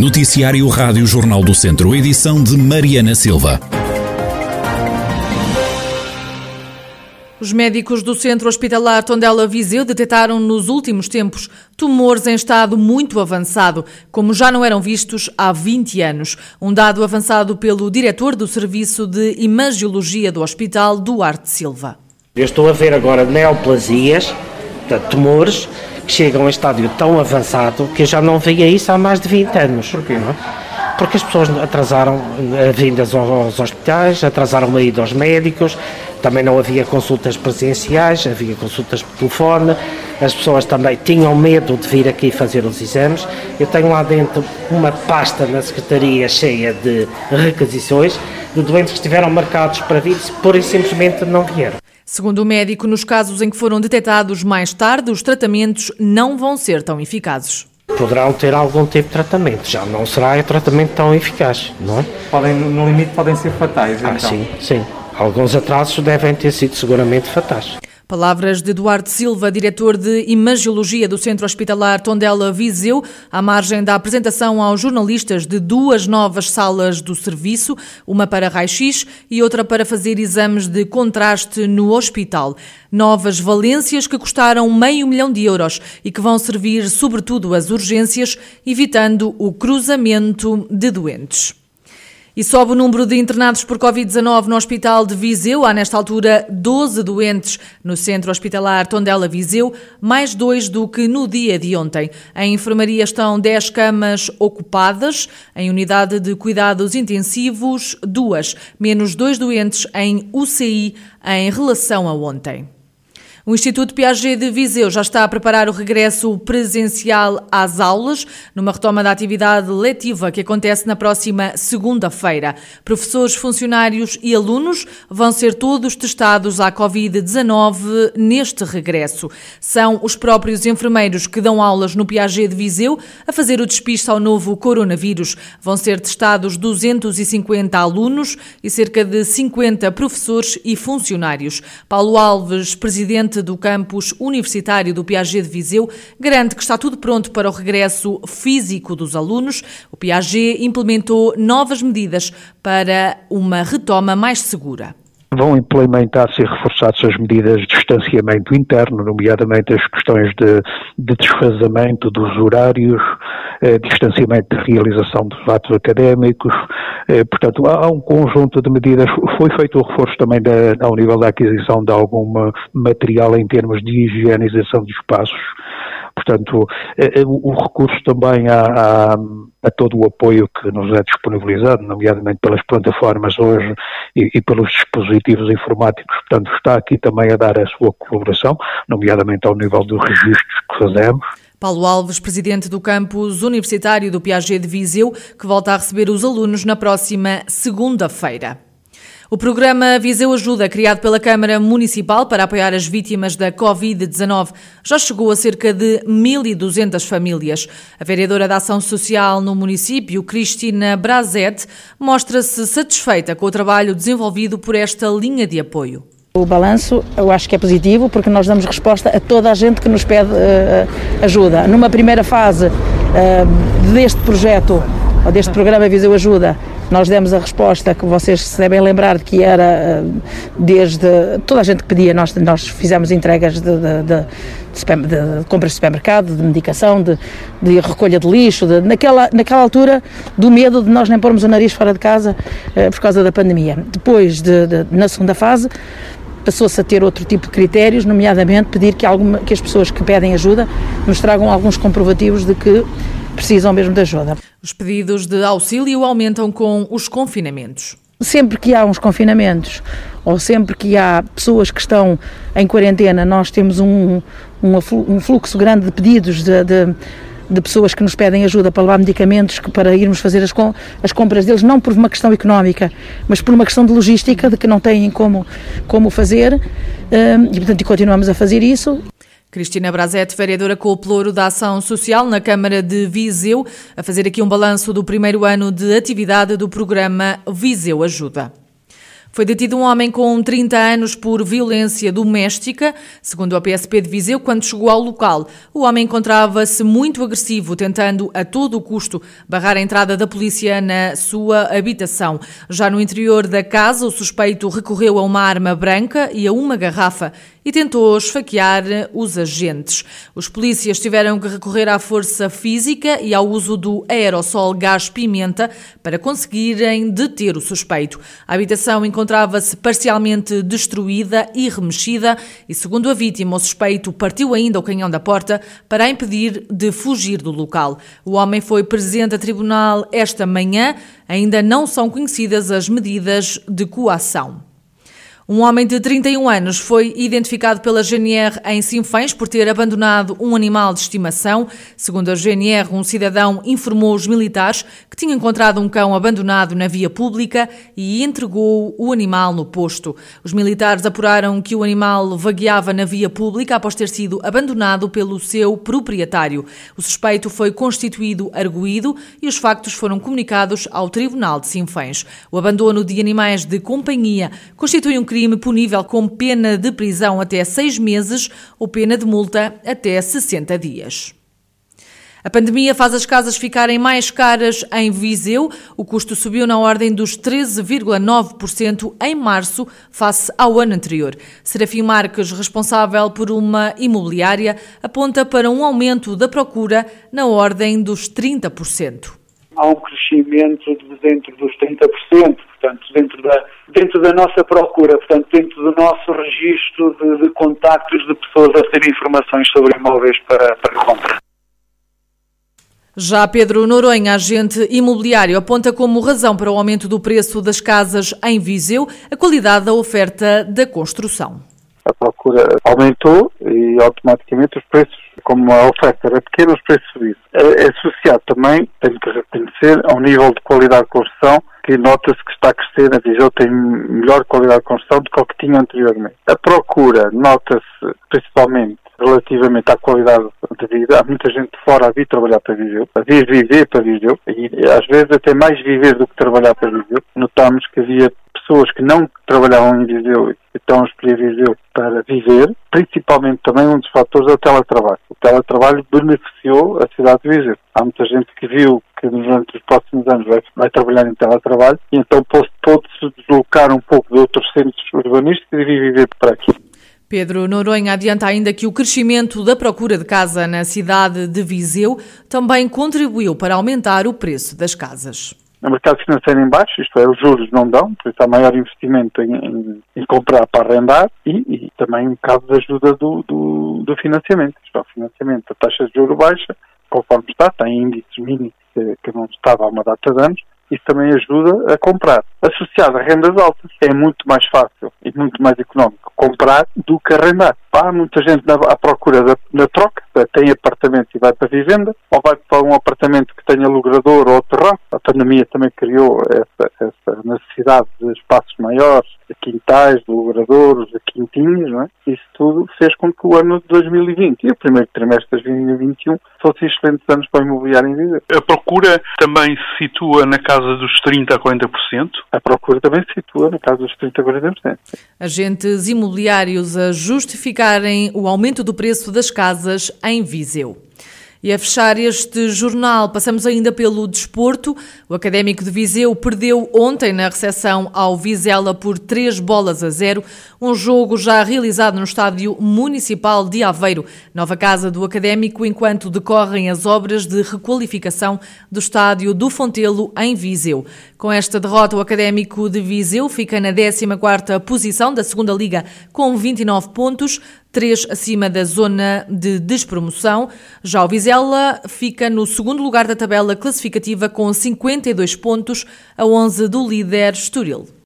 Noticiário Rádio Jornal do Centro, edição de Mariana Silva. Os médicos do Centro Hospitalar Tondela Viseu detectaram nos últimos tempos tumores em estado muito avançado, como já não eram vistos há 20 anos. Um dado avançado pelo diretor do Serviço de Imagiologia do Hospital, Duarte Silva. Eu estou a ver agora neoplasias, portanto, tumores, que chegam a estádio tão avançado que eu já não via isso há mais de 20 anos. Porquê, não? Porque as pessoas atrasaram a vindas aos hospitais, atrasaram a ida aos médicos, também não havia consultas presenciais, havia consultas por telefone, as pessoas também tinham medo de vir aqui fazer os exames. Eu tenho lá dentro uma pasta na Secretaria cheia de requisições de doentes que estiveram marcados para vir, e simplesmente não vieram. Segundo o médico, nos casos em que foram detectados mais tarde, os tratamentos não vão ser tão eficazes. Poderão ter algum tipo de tratamento, já não será um tratamento tão eficaz, não é? Podem, no limite podem ser fatais, Ah, então. sim, sim. Alguns atrasos devem ter sido seguramente fatais. Palavras de Eduardo Silva, diretor de Imagiologia do Centro Hospitalar Tondela Viseu, à margem da apresentação aos jornalistas de duas novas salas do serviço, uma para raio-x e outra para fazer exames de contraste no hospital. Novas valências que custaram meio milhão de euros e que vão servir sobretudo às urgências, evitando o cruzamento de doentes. E sobe o número de internados por Covid-19 no Hospital de Viseu. Há, nesta altura, 12 doentes no Centro Hospitalar Tondela Viseu, mais dois do que no dia de ontem. Em enfermaria estão 10 camas ocupadas, em unidade de cuidados intensivos, duas, menos dois doentes em UCI em relação a ontem. O Instituto Piaget de Viseu já está a preparar o regresso presencial às aulas, numa retoma da atividade letiva que acontece na próxima segunda-feira. Professores, funcionários e alunos vão ser todos testados à Covid-19 neste regresso. São os próprios enfermeiros que dão aulas no Piaget de Viseu a fazer o despiste ao novo coronavírus. Vão ser testados 250 alunos e cerca de 50 professores e funcionários. Paulo Alves, presidente do campus universitário do Piaget de Viseu, garante que está tudo pronto para o regresso físico dos alunos. O Piaget implementou novas medidas para uma retoma mais segura. Vão implementar-se e reforçar-se as medidas de distanciamento interno, nomeadamente as questões de, de desfazamento dos horários, eh, distanciamento de realização dos atos académicos. Eh, portanto, há, um conjunto de medidas. Foi feito o reforço também da, ao nível da aquisição de algum material em termos de higienização de espaços. Portanto, eh, o, o recurso também a, a, a, todo o apoio que nos é disponibilizado, nomeadamente pelas plataformas hoje e, e, pelos dispositivos informáticos, portanto, está aqui também a dar a sua colaboração, nomeadamente ao nível dos registros que fazemos. Paulo Alves, presidente do campus universitário do Piaget de Viseu, que volta a receber os alunos na próxima segunda-feira. O programa Viseu Ajuda, criado pela Câmara Municipal para apoiar as vítimas da Covid-19, já chegou a cerca de 1.200 famílias. A vereadora da Ação Social no município, Cristina Brazet, mostra-se satisfeita com o trabalho desenvolvido por esta linha de apoio. O balanço eu acho que é positivo porque nós damos resposta a toda a gente que nos pede uh, ajuda. Numa primeira fase uh, deste projeto, ou deste programa Viseu Ajuda, nós demos a resposta que vocês se devem lembrar de que era desde toda a gente que pedia, nós, nós fizemos entregas de, de, de, de compras de supermercado, de medicação, de, de recolha de lixo, de, naquela, naquela altura do medo de nós nem pormos o nariz fora de casa uh, por causa da pandemia. Depois, na segunda fase, passou-se a ter outro tipo de critérios, nomeadamente pedir que, alguma, que as pessoas que pedem ajuda nos tragam alguns comprovativos de que precisam mesmo de ajuda. Os pedidos de auxílio aumentam com os confinamentos. Sempre que há uns confinamentos ou sempre que há pessoas que estão em quarentena, nós temos um, um fluxo grande de pedidos de, de de pessoas que nos pedem ajuda para levar medicamentos, para irmos fazer as, as compras deles, não por uma questão económica, mas por uma questão de logística, de que não têm como, como fazer, um, e portanto continuamos a fazer isso. Cristina Brazete, vereadora com o Ploro da Ação Social na Câmara de Viseu, a fazer aqui um balanço do primeiro ano de atividade do programa Viseu Ajuda. Foi detido um homem com 30 anos por violência doméstica, segundo a PSP de Viseu, quando chegou ao local. O homem encontrava-se muito agressivo, tentando a todo o custo barrar a entrada da polícia na sua habitação. Já no interior da casa, o suspeito recorreu a uma arma branca e a uma garrafa e tentou esfaquear os agentes. Os polícias tiveram que recorrer à força física e ao uso do aerossol gás-pimenta para conseguirem deter o suspeito. A habitação encontrava-se parcialmente destruída e remexida e, segundo a vítima, o suspeito partiu ainda o canhão da porta para impedir de fugir do local. O homem foi presente a tribunal esta manhã. Ainda não são conhecidas as medidas de coação. Um homem de 31 anos foi identificado pela GNR em Sinfãs por ter abandonado um animal de estimação. Segundo a GNR, um cidadão informou os militares que tinha encontrado um cão abandonado na via pública e entregou o animal no posto. Os militares apuraram que o animal vagueava na via pública após ter sido abandonado pelo seu proprietário. O suspeito foi constituído arguído e os factos foram comunicados ao Tribunal de Sinfãs. O abandono de animais de companhia constitui um crime crime punível com pena de prisão até seis meses ou pena de multa até 60 dias. A pandemia faz as casas ficarem mais caras em Viseu. O custo subiu na ordem dos 13,9% em março, face ao ano anterior. Serafim Marques, responsável por uma imobiliária, aponta para um aumento da procura na ordem dos 30%. Há um crescimento de dentro dos 30%, portanto, dentro da, dentro da nossa procura, portanto, dentro do nosso registro de, de contactos de pessoas a terem informações sobre imóveis para, para compra. Já Pedro Noronha, agente imobiliário, aponta como razão para o aumento do preço das casas em Viseu a qualidade da oferta da construção. A procura aumentou e automaticamente os preços, como a oferta era pequena, os preços subiram. É, é associado também, tenho que reconhecer, a um nível de qualidade de construção que nota-se que está a crescer, a Viseu tem melhor qualidade de construção do que o que tinha anteriormente. A procura nota-se principalmente relativamente à qualidade de vida. Há muita gente fora a vir trabalhar para Viseu, a vir viver para Viseu, e às vezes até mais viver do que trabalhar para Viseu. Notámos que havia pessoas que não trabalhavam em Viseu e estão a escolher Viseu para viver, principalmente também um dos fatores é o teletrabalho. O teletrabalho beneficiou a cidade de Viseu. Há muita gente que viu que durante os próximos anos vai, vai trabalhar em teletrabalho e então pôde-se deslocar um pouco de outros centros urbanísticos e viver para aqui. Pedro Noronha adianta ainda que o crescimento da procura de casa na cidade de Viseu também contribuiu para aumentar o preço das casas. O mercado financeiro em baixo, isto é, os juros não dão, por isso há maior investimento em, em, em comprar para arrendar e, e, também um bocado de ajuda do, do, do financiamento. Isto é, o financiamento, a taxa de juro baixa, conforme está, tem índices mínimos que, que não estava há uma data de anos, isso também ajuda a comprar. Associado a rendas altas, é muito mais fácil e muito mais económico comprar do que arrendar. Há muita gente na, à procura da, da troca, tem apartamento e vai para a vivenda, ou vai para um apartamento que tenha logrador ou terraço. A pandemia também criou essa, essa necessidade de espaços maiores, de quintais, de logradouros, de quintinhos, não é? Isso tudo fez com que o ano de 2020 e o primeiro trimestre de 2021 fossem excelentes anos para o imobiliário em Viseu. A procura também se situa na casa dos 30% a 40%? A procura também se situa na casa dos 30% a 40%. Agentes imobiliários a justificarem o aumento do preço das casas em Viseu. E a fechar este jornal, passamos ainda pelo desporto. O Académico de Viseu perdeu ontem na recepção ao Vizela por 3 bolas a 0, um jogo já realizado no Estádio Municipal de Aveiro, nova casa do Académico, enquanto decorrem as obras de requalificação do Estádio do Fontelo em Viseu. Com esta derrota, o Académico de Viseu fica na 14ª posição da Segunda Liga com 29 pontos, três acima da zona de despromoção. Já o Vizela fica no segundo lugar da tabela classificativa com 52 pontos, a 11 do líder Estoril.